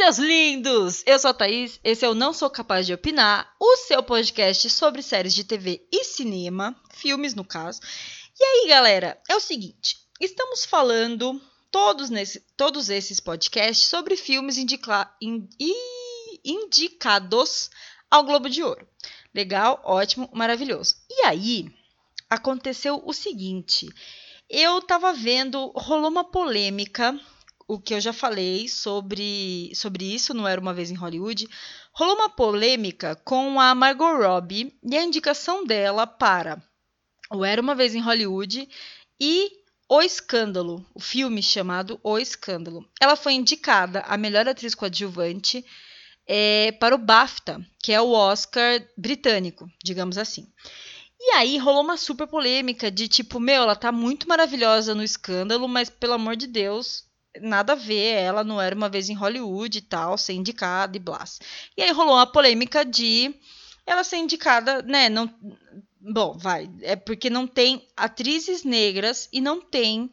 seus lindos! Eu sou a Thaís, esse é o Não Sou Capaz de Opinar, o seu podcast sobre séries de TV e cinema, filmes no caso. E aí, galera, é o seguinte: estamos falando todos, nesse, todos esses podcasts sobre filmes indica, in, indicados ao Globo de Ouro. Legal, ótimo, maravilhoso. E aí, aconteceu o seguinte: eu tava vendo, rolou uma polêmica o que eu já falei sobre, sobre isso, não era uma vez em Hollywood, rolou uma polêmica com a Margot Robbie e a indicação dela para o Era uma vez em Hollywood e O Escândalo, o filme chamado O Escândalo. Ela foi indicada a melhor atriz coadjuvante é, para o BAFTA, que é o Oscar britânico, digamos assim. E aí rolou uma super polêmica de tipo, meu, ela tá muito maravilhosa no escândalo, mas pelo amor de Deus, nada a ver, ela não era uma vez em Hollywood e tal, ser indicada e blá. E aí rolou uma polêmica de ela ser indicada, né, não bom, vai, é porque não tem atrizes negras e não tem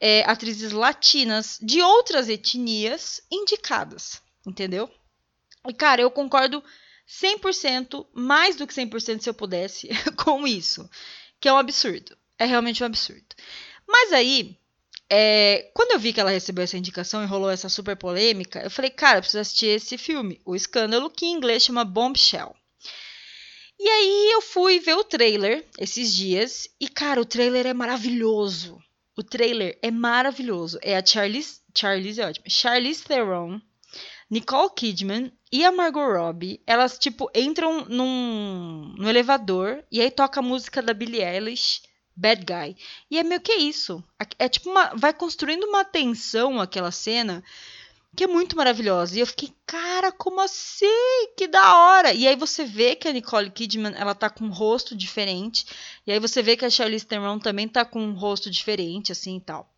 é, atrizes latinas de outras etnias indicadas, entendeu? E cara, eu concordo 100%, mais do que 100% se eu pudesse, com isso, que é um absurdo. É realmente um absurdo. Mas aí, é, quando eu vi que ela recebeu essa indicação e rolou essa super polêmica, eu falei, cara, eu preciso assistir esse filme, O Escândalo, que em inglês chama Bombshell. E aí eu fui ver o trailer esses dias e, cara, o trailer é maravilhoso. O trailer é maravilhoso. É a Charlize, Charlize é ótimo, Charlize Theron, Nicole Kidman e a Margot Robbie. Elas, tipo, entram num, num elevador e aí toca a música da Billie Eilish bad guy. E é meio que isso. É tipo uma. Vai construindo uma tensão aquela cena que é muito maravilhosa. E eu fiquei, cara, como assim? Que da hora! E aí você vê que a Nicole Kidman, ela tá com um rosto diferente. E aí você vê que a Charlize Theron também tá com um rosto diferente, assim e tal.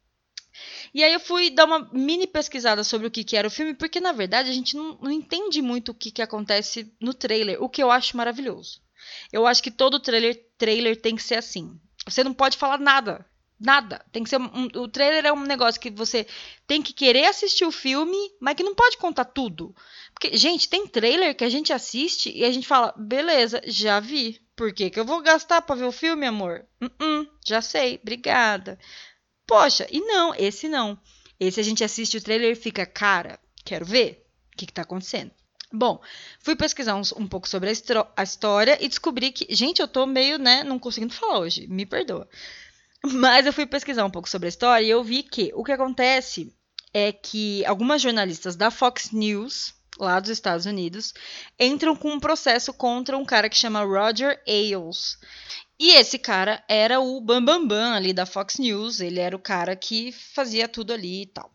E aí eu fui dar uma mini pesquisada sobre o que, que era o filme, porque na verdade a gente não, não entende muito o que, que acontece no trailer, o que eu acho maravilhoso. Eu acho que todo trailer, trailer tem que ser assim. Você não pode falar nada. Nada. Tem que ser. Um, o trailer é um negócio que você tem que querer assistir o filme, mas que não pode contar tudo. Porque, gente, tem trailer que a gente assiste e a gente fala, beleza, já vi. Por que, que eu vou gastar pra ver o filme, amor? Uh -uh, já sei, obrigada. Poxa, e não, esse não. Esse a gente assiste o trailer e fica, cara, quero ver o que, que tá acontecendo. Bom, fui pesquisar um, um pouco sobre a, a, história e descobri que. Gente, eu tô meio, né, não conseguindo falar hoje, me perdoa. Mas eu fui pesquisar um pouco sobre a história e eu vi que o que acontece é que algumas jornalistas da Fox News, lá dos Estados Unidos, entram com um processo contra um cara que chama Roger Ailes. E esse cara era o Bambambam Bam Bam ali da Fox News, ele era o cara que fazia tudo ali e tal.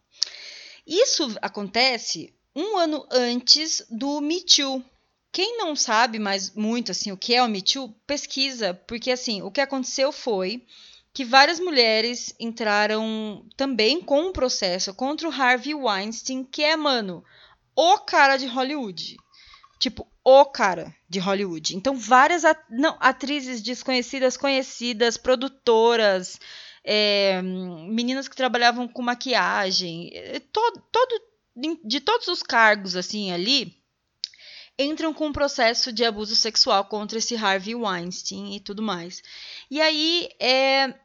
Isso acontece um ano antes do Me Too. Quem não sabe mais muito assim o que é o Me Too, pesquisa, porque assim, o que aconteceu foi que várias mulheres entraram também com um processo contra o Harvey Weinstein, que é, mano, o cara de Hollywood. Tipo, o cara de Hollywood. Então, várias at não, atrizes desconhecidas, conhecidas, produtoras, é, meninas que trabalhavam com maquiagem, eh, todo, todo de todos os cargos assim ali entram com um processo de abuso sexual contra esse Harvey Weinstein e tudo mais. E aí é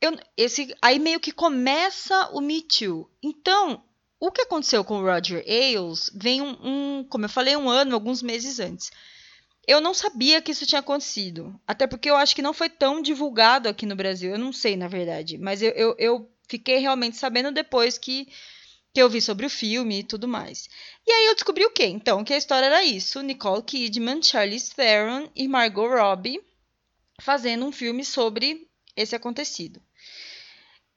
eu, esse aí meio que começa o Me Too. Então, o que aconteceu com o Roger Ailes vem um, um, como eu falei, um ano, alguns meses antes. Eu não sabia que isso tinha acontecido. Até porque eu acho que não foi tão divulgado aqui no Brasil. Eu não sei, na verdade. Mas eu, eu, eu fiquei realmente sabendo depois que que eu vi sobre o filme e tudo mais. E aí eu descobri o quê? Então, que a história era isso: Nicole Kidman, Charlize Theron e Margot Robbie fazendo um filme sobre esse acontecido.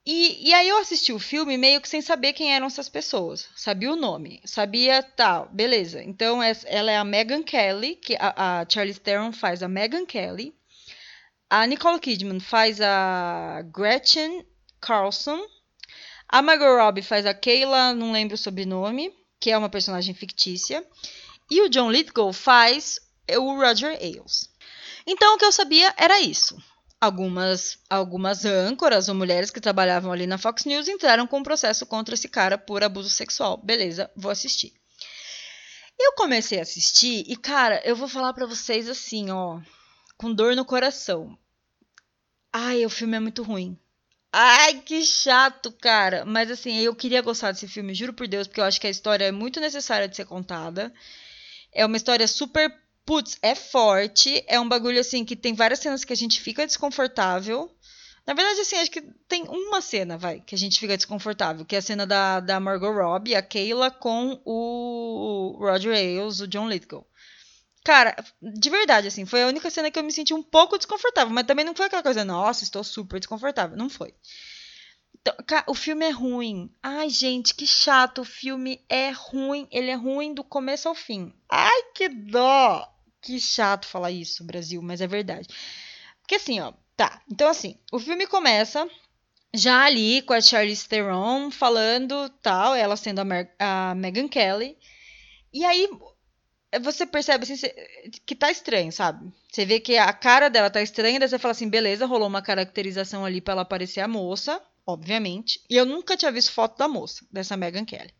E, e, aí eu assisti o filme meio que sem saber quem eram essas pessoas. Sabia o nome, sabia tal, tá, beleza. Então ela é a Megan Kelly, que a, a Charlize Theron faz a Megan Kelly. A Nicole Kidman faz a Gretchen Carlson. A Margot Robbie faz a Kayla, não lembro o sobrenome, que é uma personagem fictícia. E o John Lithgow faz o Roger Ailes. Então, o que eu sabia era isso. Algumas, algumas âncoras ou mulheres que trabalhavam ali na Fox News entraram com um processo contra esse cara por abuso sexual. Beleza, vou assistir. eu comecei a assistir e, cara, eu vou falar para vocês assim, ó, com dor no coração. Ai, o filme é muito ruim. Ai, que chato, cara. Mas assim, eu queria gostar desse filme, juro por Deus, porque eu acho que a história é muito necessária de ser contada. É uma história super. Putz, é forte. É um bagulho assim que tem várias cenas que a gente fica desconfortável. Na verdade, assim, acho que tem uma cena, vai, que a gente fica desconfortável, que é a cena da, da Margot Robbie, a Kayla, com o Roger Ailes, o John Lithgow. Cara, de verdade, assim, foi a única cena que eu me senti um pouco desconfortável, mas também não foi aquela coisa, nossa, estou super desconfortável. Não foi. Então, o filme é ruim. Ai, gente, que chato. O filme é ruim. Ele é ruim do começo ao fim. Ai, que dó. Que chato falar isso, Brasil, mas é verdade. Porque assim, ó, Tá, então assim, o filme começa já ali com a Charlize Theron falando tal, ela sendo a, Mer a Megan Kelly. E aí você percebe assim, que tá estranho, sabe? Você vê que a cara dela tá estranha, daí você fala assim, beleza, rolou uma caracterização ali para ela parecer a moça, obviamente. E eu nunca tinha visto foto da moça, dessa Megan Kelly.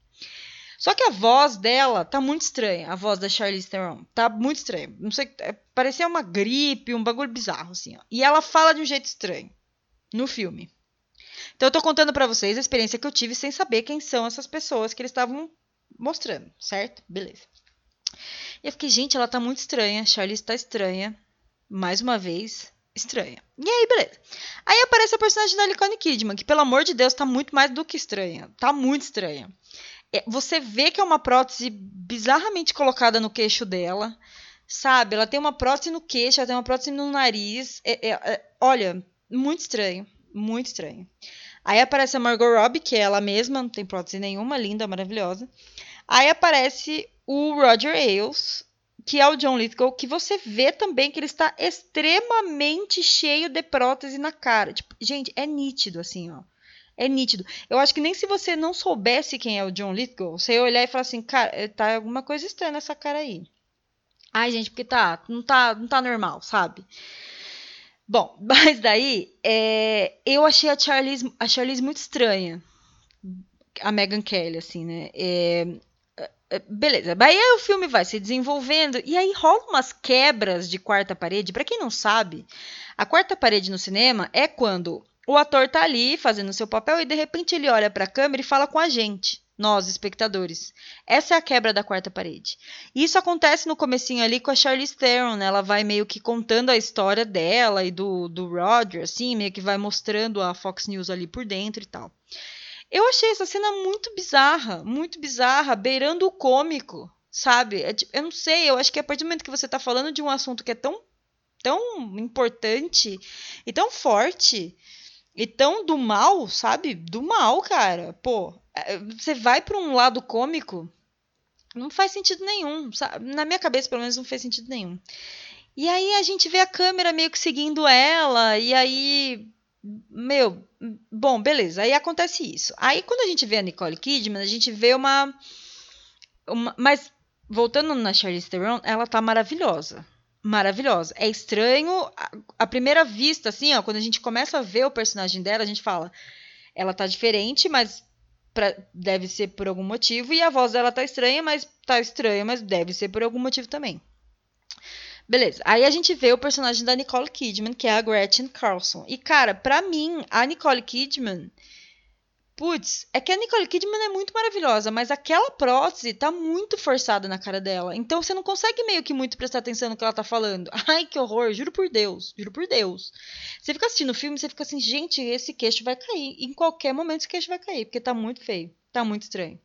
Só que a voz dela tá muito estranha, a voz da Charlize Theron. Tá muito estranha. Não sei, é, parecia uma gripe, um bagulho bizarro, assim, ó. E ela fala de um jeito estranho no filme. Então eu tô contando para vocês a experiência que eu tive sem saber quem são essas pessoas que eles estavam mostrando, certo? Beleza. E eu fiquei, gente, ela tá muito estranha, Charlize tá estranha. Mais uma vez, estranha. E aí, beleza. Aí aparece a personagem da Nicole Kidman, que pelo amor de Deus tá muito mais do que estranha. Tá muito estranha. É, você vê que é uma prótese bizarramente colocada no queixo dela, sabe? Ela tem uma prótese no queixo, ela tem uma prótese no nariz. É, é, é, olha, muito estranho, muito estranho. Aí aparece a Margot Robbie, que é ela mesma, não tem prótese nenhuma, linda, maravilhosa. Aí aparece o Roger Ailes, que é o John Lithgow, que você vê também que ele está extremamente cheio de prótese na cara. Tipo, gente, é nítido assim, ó é nítido. Eu acho que nem se você não soubesse quem é o John Lithgow, você ia olhar e falar assim, cara, eh, tá alguma coisa estranha nessa cara aí. Ai, gente, porque tá, não tá, não tá normal, sabe? Bom, mas daí, é, eu achei a Charlize, a Charlize muito estranha. A Megan Kelly, assim, né? É, beleza, aí o filme vai se desenvolvendo e aí rola umas quebras de quarta parede. Para quem não sabe, a quarta parede no cinema é quando o ator tá ali fazendo seu papel e de repente ele olha para a câmera e fala com a gente, nós espectadores. Essa é a quebra da quarta parede. Isso acontece no comecinho ali com a Charlize Theron, né? ela vai meio que contando a história dela e do, do Roger, assim, meio que vai mostrando a Fox News ali por dentro e tal. Eu achei essa cena muito bizarra, muito bizarra, beirando o cômico, sabe? É eu não sei, eu acho que a partir do momento que você tá falando de um assunto que é tão, tão importante e tão forte, e tão do mal, sabe? Do mal, cara. Pô, é, você vai para um lado cômico, não faz sentido nenhum. Sabe? Na minha cabeça, pelo menos, não fez sentido nenhum. E aí a gente vê a câmera meio que seguindo ela, e aí. Meu, bom, beleza. Aí acontece isso. Aí quando a gente vê a Nicole Kidman, a gente vê uma. uma mas voltando na Charlize Theron, ela tá maravilhosa maravilhosa. É estranho à primeira vista, assim, ó, quando a gente começa a ver o personagem dela, a gente fala, ela tá diferente, mas pra, deve ser por algum motivo, e a voz dela tá estranha, mas tá estranha, mas deve ser por algum motivo também. Beleza. Aí a gente vê o personagem da Nicole Kidman, que é a Gretchen Carlson. E cara, para mim, a Nicole Kidman Putz, é que a Nicole Kidman é muito maravilhosa, mas aquela prótese tá muito forçada na cara dela. Então você não consegue meio que muito prestar atenção no que ela tá falando. Ai, que horror, juro por Deus, juro por Deus. Você fica assistindo o filme você fica assim, gente, esse queixo vai cair. Em qualquer momento esse queixo vai cair, porque tá muito feio, tá muito estranho.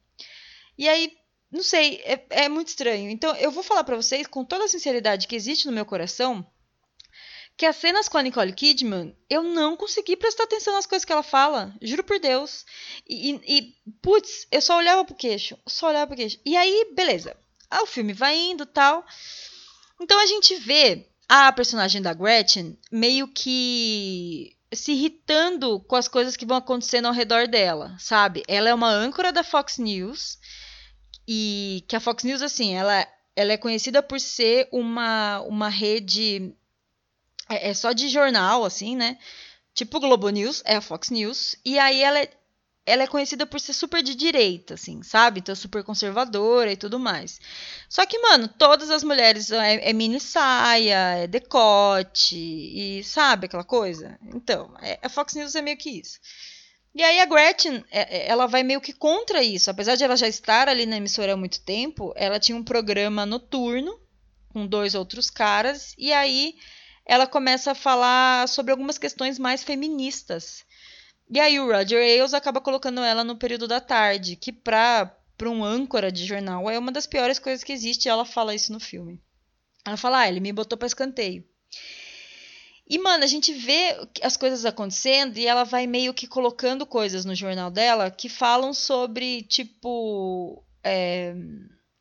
E aí, não sei, é, é muito estranho. Então eu vou falar para vocês com toda a sinceridade que existe no meu coração que as cenas com a Nicole Kidman, eu não consegui prestar atenção nas coisas que ela fala. Juro por Deus. E, e putz, eu só olhava pro queixo. Só olhava pro queixo. E aí, beleza. Ah, o filme vai indo tal. Então a gente vê a personagem da Gretchen meio que se irritando com as coisas que vão acontecendo ao redor dela, sabe? Ela é uma âncora da Fox News. E que a Fox News, assim, ela, ela é conhecida por ser uma, uma rede é, é só de jornal, assim, né? Tipo Globo News, é a Fox News. E aí ela é ela é conhecida por ser super de direita, assim, sabe? Então, super conservadora e tudo mais. Só que, mano, todas as mulheres é, é mini saia, é decote, e sabe aquela coisa? Então, é, a Fox News é meio que isso. E aí a Gretchen, é, é, ela vai meio que contra isso. Apesar de ela já estar ali na emissora há muito tempo, ela tinha um programa noturno com dois outros caras, e aí ela começa a falar sobre algumas questões mais feministas. E aí o Roger Ailes acaba colocando ela no período da tarde, que pra, pra um âncora de jornal é uma das piores coisas que existe, e ela fala isso no filme. Ela fala, ah, ele me botou pra escanteio. E, mano, a gente vê as coisas acontecendo e ela vai meio que colocando coisas no jornal dela que falam sobre, tipo. É,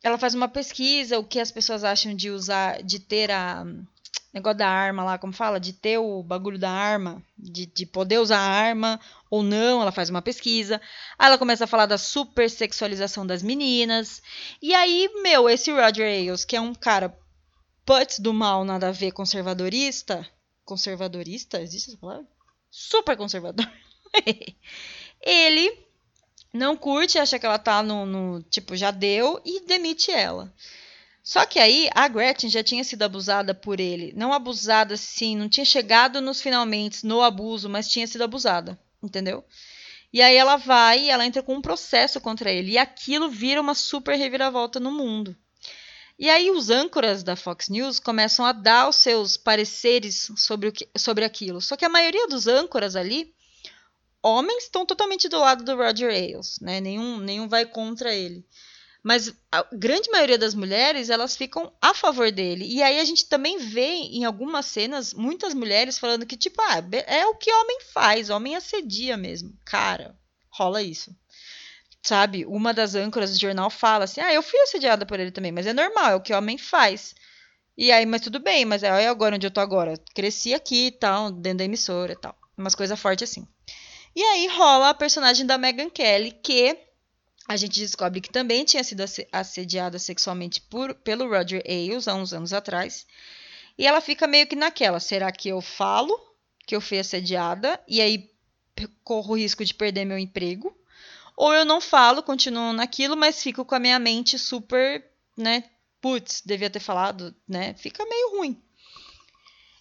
ela faz uma pesquisa, o que as pessoas acham de usar, de ter a. Negócio da arma lá, como fala? De ter o bagulho da arma, de, de poder usar a arma ou não, ela faz uma pesquisa. Aí ela começa a falar da super sexualização das meninas. E aí, meu, esse Roger Ailes, que é um cara putz do mal, nada a ver, conservadorista, conservadorista, existe essa palavra? Super conservador. ele não curte, acha que ela tá no, no, tipo, já deu e demite ela. Só que aí a Gretchen já tinha sido abusada por ele. Não abusada assim, não tinha chegado nos finalmente no abuso, mas tinha sido abusada, entendeu? E aí ela vai ela entra com um processo contra ele. E aquilo vira uma super reviravolta no mundo. E aí os âncoras da Fox News começam a dar os seus pareceres sobre, o que, sobre aquilo. Só que a maioria dos âncoras ali, homens, estão totalmente do lado do Roger Ailes, né? Nenhum, nenhum vai contra ele. Mas a grande maioria das mulheres, elas ficam a favor dele. E aí a gente também vê em algumas cenas muitas mulheres falando que, tipo, ah, é o que homem faz, homem assedia mesmo. Cara, rola isso sabe? Uma das âncoras do jornal fala assim: ah, eu fui assediada por ele também, mas é normal, é o que o homem faz. E aí, mas tudo bem, mas é agora onde eu tô agora. Cresci aqui e tal, dentro da emissora e tal. Umas coisas fortes assim. E aí rola a personagem da Megan Kelly, que a gente descobre que também tinha sido assediada sexualmente por, pelo Roger Ailes há uns anos atrás. E ela fica meio que naquela: será que eu falo que eu fui assediada e aí corro o risco de perder meu emprego? Ou eu não falo, continuo naquilo, mas fico com a minha mente super, né? Putz, devia ter falado, né? Fica meio ruim.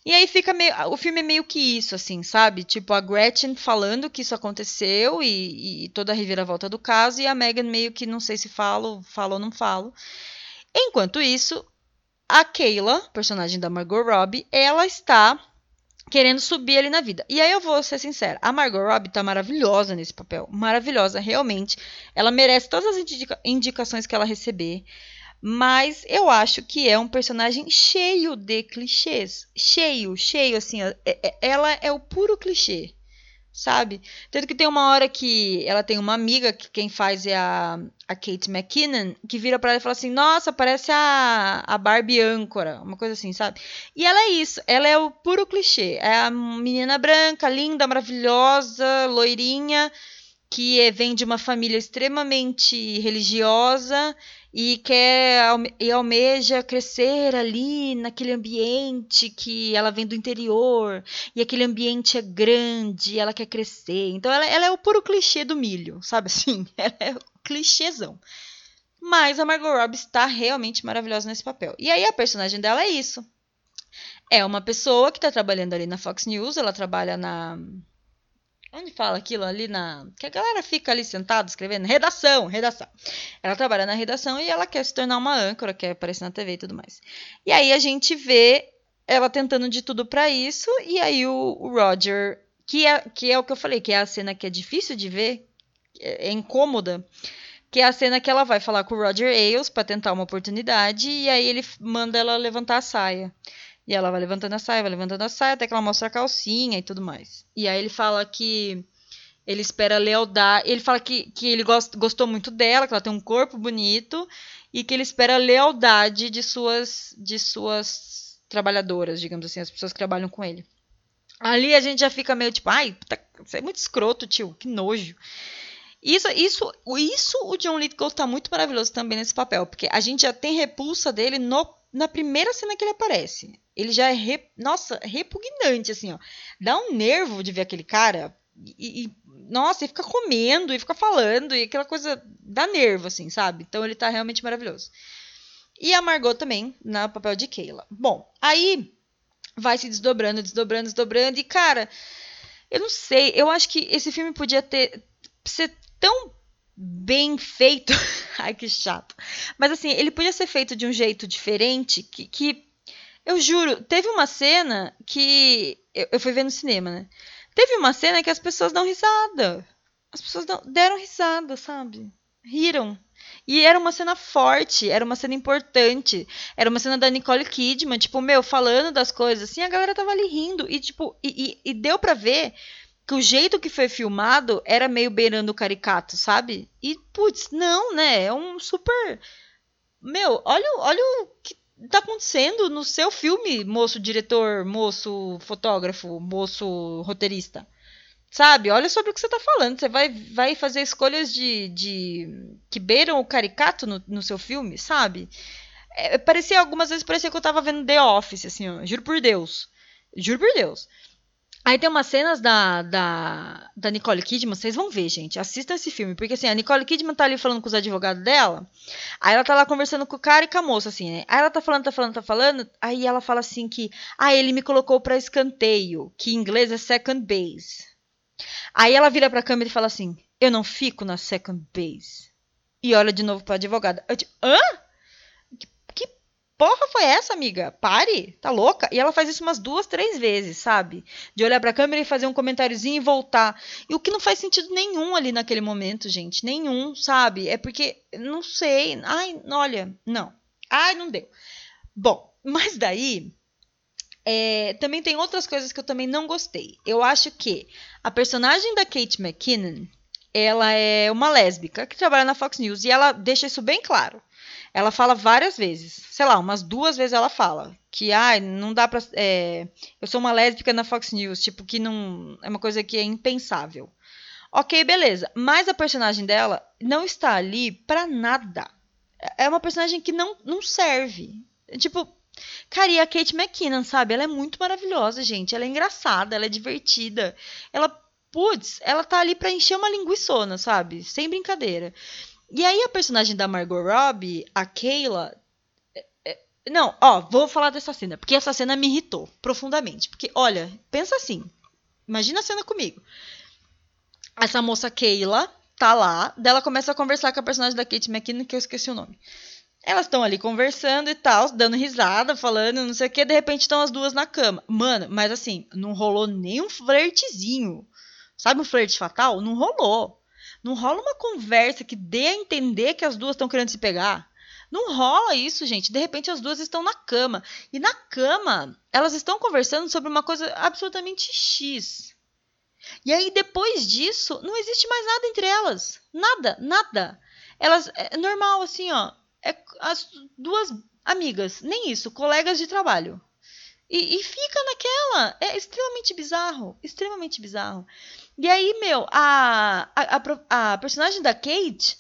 E aí fica meio. O filme é meio que isso, assim, sabe? Tipo, a Gretchen falando que isso aconteceu e, e toda a reviravolta do caso, e a Megan meio que não sei se falo, falo ou não falo. Enquanto isso, a Kayla, personagem da Margot Robbie, ela está querendo subir ali na vida. E aí eu vou ser sincera, a Margot Robbie tá maravilhosa nesse papel, maravilhosa, realmente. Ela merece todas as indica indicações que ela receber. Mas eu acho que é um personagem cheio de clichês. Cheio, cheio, assim. É, é, ela é o puro clichê sabe? Tanto que tem uma hora que ela tem uma amiga, que quem faz é a, a Kate McKinnon, que vira para ela e fala assim: Nossa, parece a, a Barbie âncora, uma coisa assim, sabe? E ela é isso, ela é o puro clichê. É a menina branca, linda, maravilhosa, loirinha, que vem de uma família extremamente religiosa e quer e almeja crescer ali naquele ambiente que ela vem do interior e aquele ambiente é grande, ela quer crescer. Então ela, ela é o puro clichê do milho, sabe assim? Ela é o clichêzão. Mas a Margot Robbie está realmente maravilhosa nesse papel. E aí a personagem dela é isso. É uma pessoa que está trabalhando ali na Fox News, ela trabalha na Onde fala aquilo ali na. Que a galera fica ali sentada escrevendo. Redação, redação. Ela trabalha na redação e ela quer se tornar uma âncora, quer aparecer na TV e tudo mais. E aí a gente vê ela tentando de tudo para isso. E aí o, Roger, que é, que é o que eu falei, que é a cena que é difícil de ver, é, é incômoda. Que é a cena que ela vai falar com o Roger Ailes para tentar uma oportunidade. E aí ele manda ela levantar a saia. E ela vai levantando a saia, vai levantando a saia, até que ela mostra a calcinha e tudo mais. E aí ele fala que ele espera lealdade. Ele fala que, que ele gost, gostou muito dela, que ela tem um corpo bonito e que ele espera lealdade de suas, de suas trabalhadoras, digamos assim, as pessoas que trabalham com ele. Ali a gente já fica meio tipo, ai, tá, você é muito escroto, tio, que nojo. Isso, isso, isso o John Lithgow tá muito maravilhoso também nesse papel, porque a gente já tem repulsa dele no na primeira cena que ele aparece. Ele já é, re... nossa, repugnante, assim, ó. Dá um nervo de ver aquele cara. E, e, nossa, e fica comendo, e fica falando, e aquela coisa dá nervo, assim, sabe? Então ele tá realmente maravilhoso. E a Margot também, no papel de Keila. Bom, aí vai se desdobrando, desdobrando, desdobrando, e cara, eu não sei, eu acho que esse filme podia ter ser tão bem feito. Ai, que chato. Mas assim, ele podia ser feito de um jeito diferente que, que eu juro, teve uma cena que. Eu, eu fui ver no cinema, né? Teve uma cena que as pessoas dão risada. As pessoas dão, deram risada, sabe? Riram. E era uma cena forte, era uma cena importante. Era uma cena da Nicole Kidman, tipo, meu, falando das coisas, assim, a galera tava ali rindo. E, tipo, e, e, e deu para ver que o jeito que foi filmado era meio beirando o caricato, sabe? E, putz, não, né? É um super. Meu, olha, olha o que tá acontecendo no seu filme, moço diretor, moço fotógrafo, moço roteirista? Sabe? Olha sobre o que você tá falando. Você vai, vai fazer escolhas de, de que beiram o caricato no, no seu filme, sabe? É, parecia, algumas vezes parecia que eu tava vendo The Office, assim, ó, juro por Deus. Juro por Deus. Aí tem umas cenas da, da, da Nicole Kidman, vocês vão ver, gente. Assistam esse filme, porque assim, a Nicole Kidman tá ali falando com os advogados dela, aí ela tá lá conversando com o cara e com a moça, assim, né? Aí ela tá falando, tá falando, tá falando, aí ela fala assim que, ah, ele me colocou pra escanteio, que em inglês é second base. Aí ela vira pra câmera e fala assim, eu não fico na second base. E olha de novo pra advogada. Eu, tipo, hã? Porra foi essa, amiga? Pare, tá louca? E ela faz isso umas duas, três vezes, sabe? De olhar pra câmera e fazer um comentáriozinho e voltar. E o que não faz sentido nenhum ali naquele momento, gente. Nenhum, sabe? É porque, não sei. Ai, olha, não. Ai, não deu. Bom, mas daí. É, também tem outras coisas que eu também não gostei. Eu acho que a personagem da Kate McKinnon, ela é uma lésbica que trabalha na Fox News e ela deixa isso bem claro ela fala várias vezes, sei lá, umas duas vezes ela fala que, ah, não dá pra. É, eu sou uma lésbica na Fox News, tipo, que não. É uma coisa que é impensável. Ok, beleza. Mas a personagem dela não está ali pra nada. É uma personagem que não, não serve. Tipo, cara, e a Kate McKinnon, sabe? Ela é muito maravilhosa, gente. Ela é engraçada, ela é divertida. Ela, putz, ela tá ali pra encher uma linguiçona, sabe? Sem brincadeira. E aí a personagem da Margot Robbie, a Kayla. É, é, não, ó, vou falar dessa cena, porque essa cena me irritou profundamente. Porque, olha, pensa assim. Imagina a cena comigo. Essa moça Kayla tá lá, dela começa a conversar com a personagem da Kate McKinnon, que eu esqueci o nome. Elas estão ali conversando e tal, dando risada, falando, não sei o que, de repente estão as duas na cama. Mano, mas assim, não rolou nem um flertezinho. Sabe um flerte fatal? Não rolou. Não rola uma conversa que dê a entender que as duas estão querendo se pegar. Não rola isso, gente. De repente as duas estão na cama. E na cama, elas estão conversando sobre uma coisa absolutamente X. E aí, depois disso, não existe mais nada entre elas. Nada, nada. Elas. É normal, assim, ó. É as duas amigas, nem isso, colegas de trabalho. E, e fica naquela. É extremamente bizarro. Extremamente bizarro. E aí, meu, a, a, a, personagem da Kate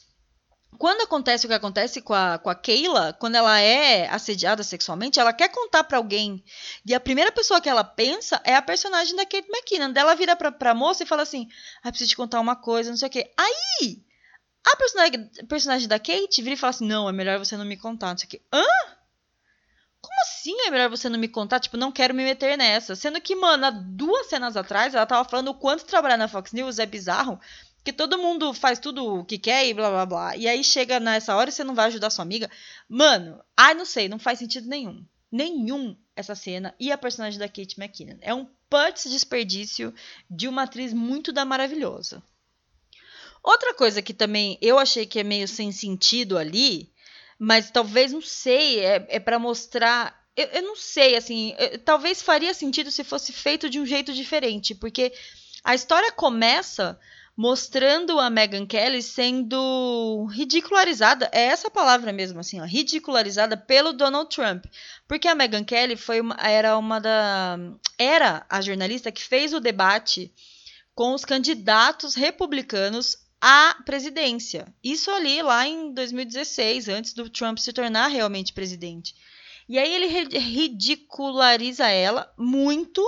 quando acontece o que acontece com a, com a Keila, quando ela é assediada sexualmente, ela quer contar para alguém. E a primeira pessoa que ela pensa é a personagem da Kate McKinnon. Ela vira pra, pra moça e fala assim: Ah, preciso te contar uma coisa, não sei o quê. Aí, a personagem, personagem da Kate vira e fala assim: Não, é melhor você não me contar, não sei o quê. Hã? Como assim é melhor você não me contar? Tipo, não quero me meter nessa. Sendo que, mano, há duas cenas atrás, ela tava falando o quanto trabalhar na Fox News é bizarro. Que todo mundo faz tudo o que quer e blá blá blá. E aí chega nessa hora e você não vai ajudar sua amiga. Mano, ai, não sei, não faz sentido nenhum. Nenhum essa cena e a personagem da Kate McKinnon. É um putz desperdício de uma atriz muito da maravilhosa. Outra coisa que também eu achei que é meio sem sentido ali mas talvez, não sei, é, é para mostrar. Eu, eu, não sei, assim, eu, talvez faria sentido se fosse feito de um jeito diferente, porque a história começa mostrando a Meghan Kelly sendo ridicularizada, é essa palavra mesmo, assim, ó, ridicularizada pelo Donald Trump, porque a Meghan Kelly foi uma, era uma da era a jornalista que fez o debate com os candidatos republicanos à presidência. Isso ali lá em 2016, antes do Trump se tornar realmente presidente. E aí ele ridiculariza ela muito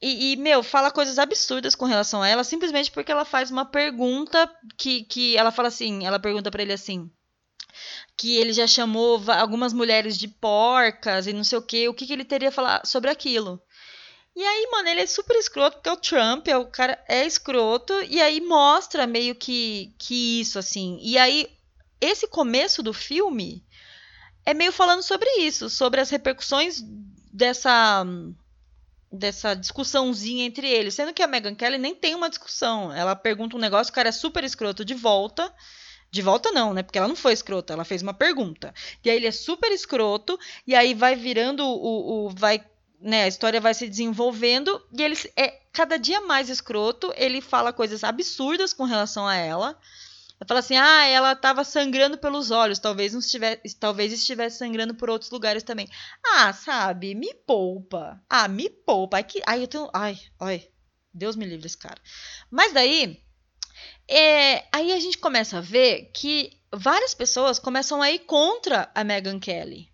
E, e, meu, fala coisas absurdas com relação a ela, simplesmente porque ela faz uma pergunta que, que ela fala assim, ela pergunta para ele assim, que ele já chamou algumas mulheres de porcas e não sei o que, o que, que ele teria a falar sobre aquilo. E aí, mano, ele é super escroto, porque o Trump, é o cara é escroto, e aí mostra meio que, que isso, assim. E aí, esse começo do filme é meio falando sobre isso, sobre as repercussões dessa dessa discussãozinha entre eles, sendo que a Megan Kelly nem tem uma discussão. Ela pergunta um negócio, o cara é super escroto de volta. De volta não, né? Porque ela não foi escrota, ela fez uma pergunta. E aí ele é super escroto, e aí vai virando o. o vai né, a história vai se desenvolvendo e ele é cada dia mais escroto, ele fala coisas absurdas com relação a ela. Ele fala assim: "Ah, ela estava sangrando pelos olhos, talvez não estivesse, talvez estivesse sangrando por outros lugares também". Ah, sabe? Me poupa. Ah, me poupa. Ai que ai eu tenho, ai, ai. Deus me livre esse cara. Mas daí é, aí a gente começa a ver que várias pessoas começam a ir contra a Meghan Kelly.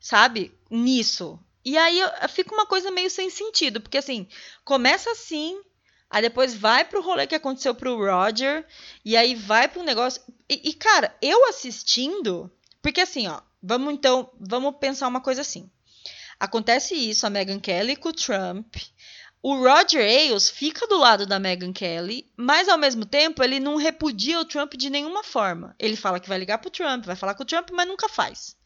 Sabe? Nisso. E aí fica uma coisa meio sem sentido, porque assim, começa assim, aí depois vai pro rolê que aconteceu pro Roger, e aí vai pro negócio. E, e cara, eu assistindo, porque assim, ó, vamos então, vamos pensar uma coisa assim. Acontece isso, a Meghan Kelly com o Trump. O Roger Ailes fica do lado da Meghan Kelly, mas ao mesmo tempo ele não repudia o Trump de nenhuma forma. Ele fala que vai ligar pro Trump, vai falar com o Trump, mas nunca faz.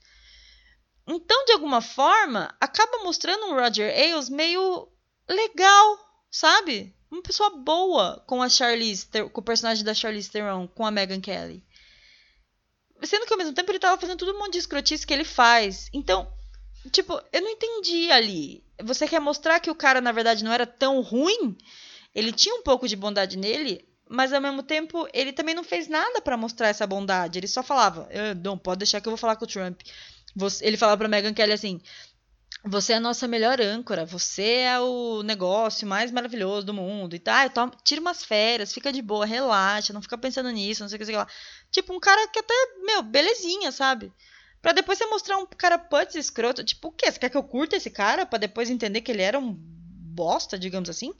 Então, de alguma forma, acaba mostrando um Roger Ailes meio legal, sabe? Uma pessoa boa com a Charlize, com o personagem da Charlize Theron, com a Megan Kelly. Sendo que ao mesmo tempo ele tava fazendo todo um monte de escrotice que ele faz. Então, tipo, eu não entendi ali. Você quer mostrar que o cara, na verdade, não era tão ruim? Ele tinha um pouco de bondade nele, mas ao mesmo tempo ele também não fez nada para mostrar essa bondade. Ele só falava: não, pode deixar que eu vou falar com o Trump. Você, ele falava pra Megan Kelly assim: Você é a nossa melhor âncora, você é o negócio mais maravilhoso do mundo. E toma, tira umas férias, fica de boa, relaxa, não fica pensando nisso, não sei o que, sei lá. Tipo, um cara que até, meu, belezinha, sabe? Pra depois você mostrar um cara putz escroto. Tipo, o quê? Você quer que eu curta esse cara? Pra depois entender que ele era um bosta, digamos assim?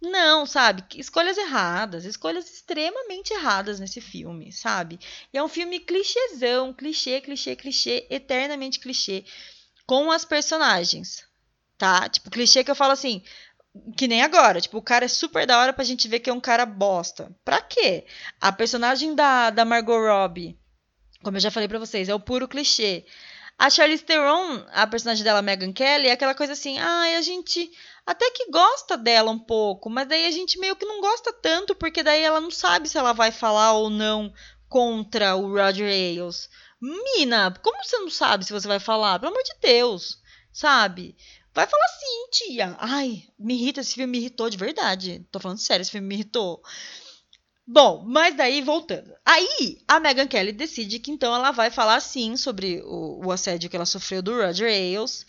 Não, sabe? Escolhas erradas, escolhas extremamente erradas nesse filme, sabe? E é um filme clichêzão, clichê, clichê, clichê, eternamente clichê, com as personagens, tá? Tipo, clichê que eu falo assim, que nem agora, tipo, o cara é super da hora pra gente ver que é um cara bosta. Pra quê? A personagem da, da Margot Robbie, como eu já falei pra vocês, é o puro clichê. A Charlize Theron, a personagem dela, Megan Kelly, é aquela coisa assim, ai, ah, a gente até que gosta dela um pouco, mas daí a gente meio que não gosta tanto, porque daí ela não sabe se ela vai falar ou não contra o Roger Ailes. Mina, como você não sabe se você vai falar? Pelo amor de Deus, sabe? Vai falar sim, tia. Ai, me irrita, esse filme me irritou de verdade. Tô falando sério, esse filme me irritou. Bom, mas daí voltando. Aí a Megan Kelly decide que então ela vai falar sim sobre o, o assédio que ela sofreu do Roger Ailes.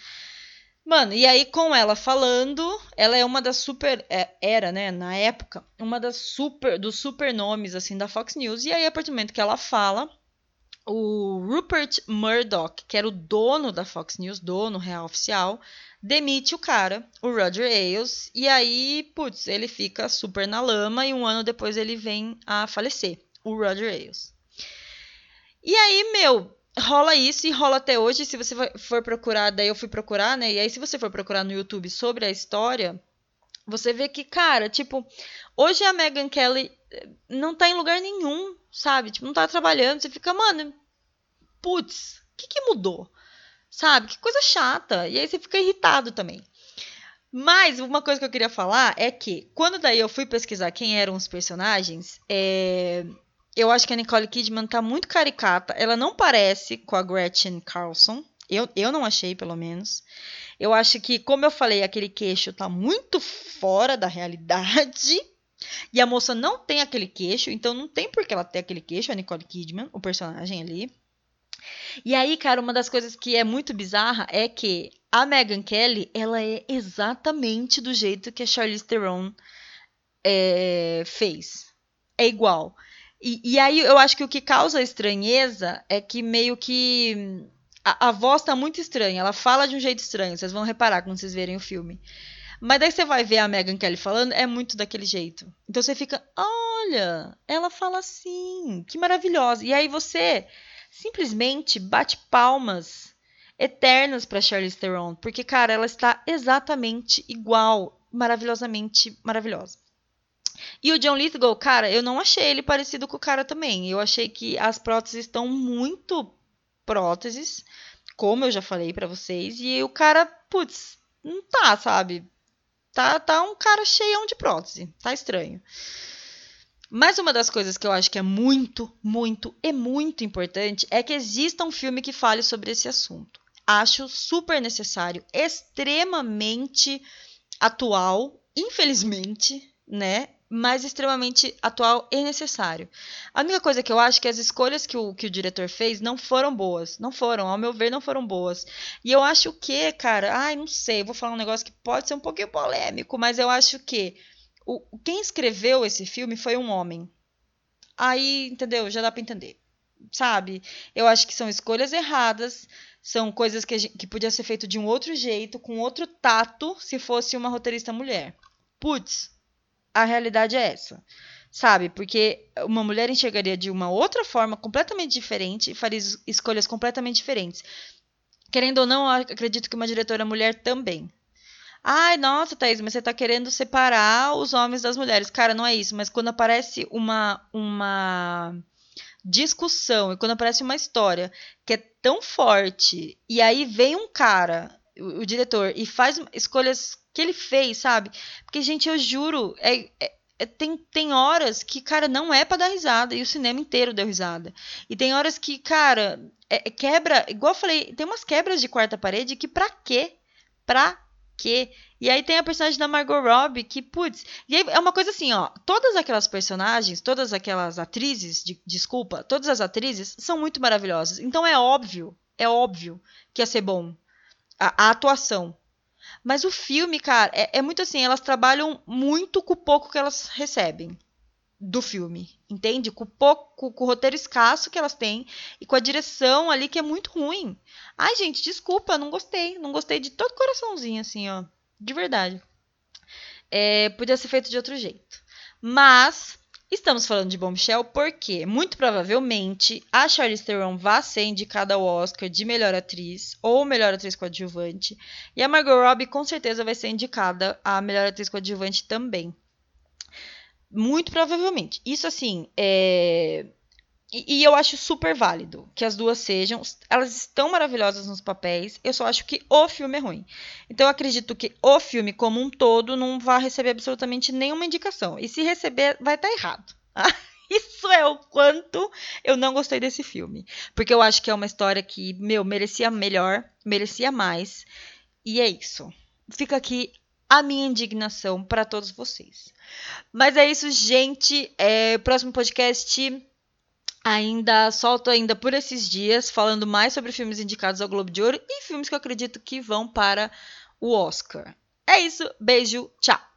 Mano, e aí com ela falando, ela é uma das super é, era, né, na época, uma das super dos super nomes assim da Fox News. E aí a partir do momento que ela fala, o Rupert Murdoch, que era o dono da Fox News, dono real oficial, demite o cara, o Roger Ailes, e aí, putz, ele fica super na lama e um ano depois ele vem a falecer, o Roger Ailes. E aí, meu, rola isso e rola até hoje. Se você for procurar, daí eu fui procurar, né? E aí, se você for procurar no YouTube sobre a história, você vê que, cara, tipo, hoje a Megan Kelly eh, não tá em lugar nenhum, sabe? Tipo, não tá trabalhando. Você fica, mano, putz, o que, que mudou? Sabe? Que coisa chata. E aí você fica irritado também. Mas uma coisa que eu queria falar é que, quando daí eu fui pesquisar quem eram os personagens, é eu acho que a Nicole Kidman tá muito caricata. Ela não parece com a Gretchen Carlson. Eu, eu não achei, pelo menos. Eu acho que, como eu falei, aquele queixo tá muito fora da realidade. E a moça não tem aquele queixo, então não tem por que ela ter aquele queixo, a Nicole Kidman, o personagem ali. E aí, cara, uma das coisas que é muito bizarra é que a Meghan Kelly, ela é exatamente do jeito que a Charlize Theron é, fez. É igual. E, e, aí eu acho que o que causa estranheza é que meio que a, a voz tá muito estranha, ela fala de um jeito estranho, vocês vão reparar quando vocês verem o filme. Mas daí você vai ver a Megan Kelly falando, é muito daquele jeito. Então você fica, olha, ela fala assim, que maravilhosa. E aí você simplesmente bate palmas eternas para Charlize Theron, porque cara, ela está exatamente igual, maravilhosamente maravilhosa. E o John Lithgow, cara, eu não achei ele parecido com o cara também. Eu achei que as próteses estão muito próteses, como eu já falei para vocês, e o cara, putz, não tá, sabe? Tá, tá um cara cheião de prótese. Tá estranho. Mas uma das coisas que eu acho que é muito, muito e muito importante é que exista um filme que fale sobre esse assunto. Acho super necessário, extremamente atual, infelizmente, né? Mas extremamente atual e necessário. A única coisa que eu acho é que as escolhas que o, que o diretor fez não foram boas. Não foram, ao meu ver, não foram boas. E eu acho que, cara, ai, não sei, vou falar um negócio que pode ser um pouquinho polêmico, mas eu acho que o, quem escreveu esse filme foi um homem. Aí, entendeu? Já dá pra entender. Sabe? Eu acho que são escolhas erradas, são coisas que, que podia ser feito de um outro jeito, com outro tato, se fosse uma roteirista mulher. Putz, a realidade é essa. Sabe? Porque uma mulher enxergaria de uma outra forma completamente diferente e faria escolhas completamente diferentes. Querendo ou não, acredito que uma diretora mulher também. Ai, nossa, Thaís, mas você está querendo separar os homens das mulheres. Cara, não é isso, mas quando aparece uma, uma discussão e quando aparece uma história que é tão forte, e aí vem um cara, o, o diretor, e faz escolhas que ele fez, sabe? Porque, gente, eu juro, é, é, é, tem, tem horas que, cara, não é para dar risada, e o cinema inteiro deu risada. E tem horas que, cara, é, é, quebra, igual eu falei, tem umas quebras de quarta parede que pra quê? Pra quê? E aí tem a personagem da Margot Robbie que, putz, e aí é uma coisa assim, ó, todas aquelas personagens, todas aquelas atrizes, de, desculpa, todas as atrizes são muito maravilhosas. Então é óbvio, é óbvio que ia ser bom a, a atuação. Mas o filme, cara, é, é muito assim, elas trabalham muito com o pouco que elas recebem do filme, entende? Com o pouco, com o roteiro escasso que elas têm e com a direção ali que é muito ruim. Ai, gente, desculpa, não gostei, não gostei de todo coraçãozinho assim, ó, de verdade. É, podia ser feito de outro jeito. Mas Estamos falando de Bombshell porque, muito provavelmente, a Charlize Theron vai ser indicada ao Oscar de melhor atriz ou melhor atriz coadjuvante. E a Margot Robbie, com certeza, vai ser indicada a melhor atriz coadjuvante também. Muito provavelmente. Isso, assim, é... E, e, eu acho super válido que as duas sejam. Elas estão maravilhosas nos papéis. Eu só acho que o filme é ruim. Então eu acredito que o filme, como um todo, não vai receber absolutamente nenhuma indicação. E se receber, vai estar tá errado. Isso é o quanto eu não gostei desse filme. Porque eu acho que é uma história que, meu, merecia melhor, merecia mais. E é isso. Fica aqui a minha indignação para todos vocês. Mas é isso, gente. É, próximo podcast ainda solto ainda por esses dias, falando mais sobre filmes indicados ao Globo de Ouro e filmes que eu acredito que vão para o Oscar. É isso, beijo, tchau!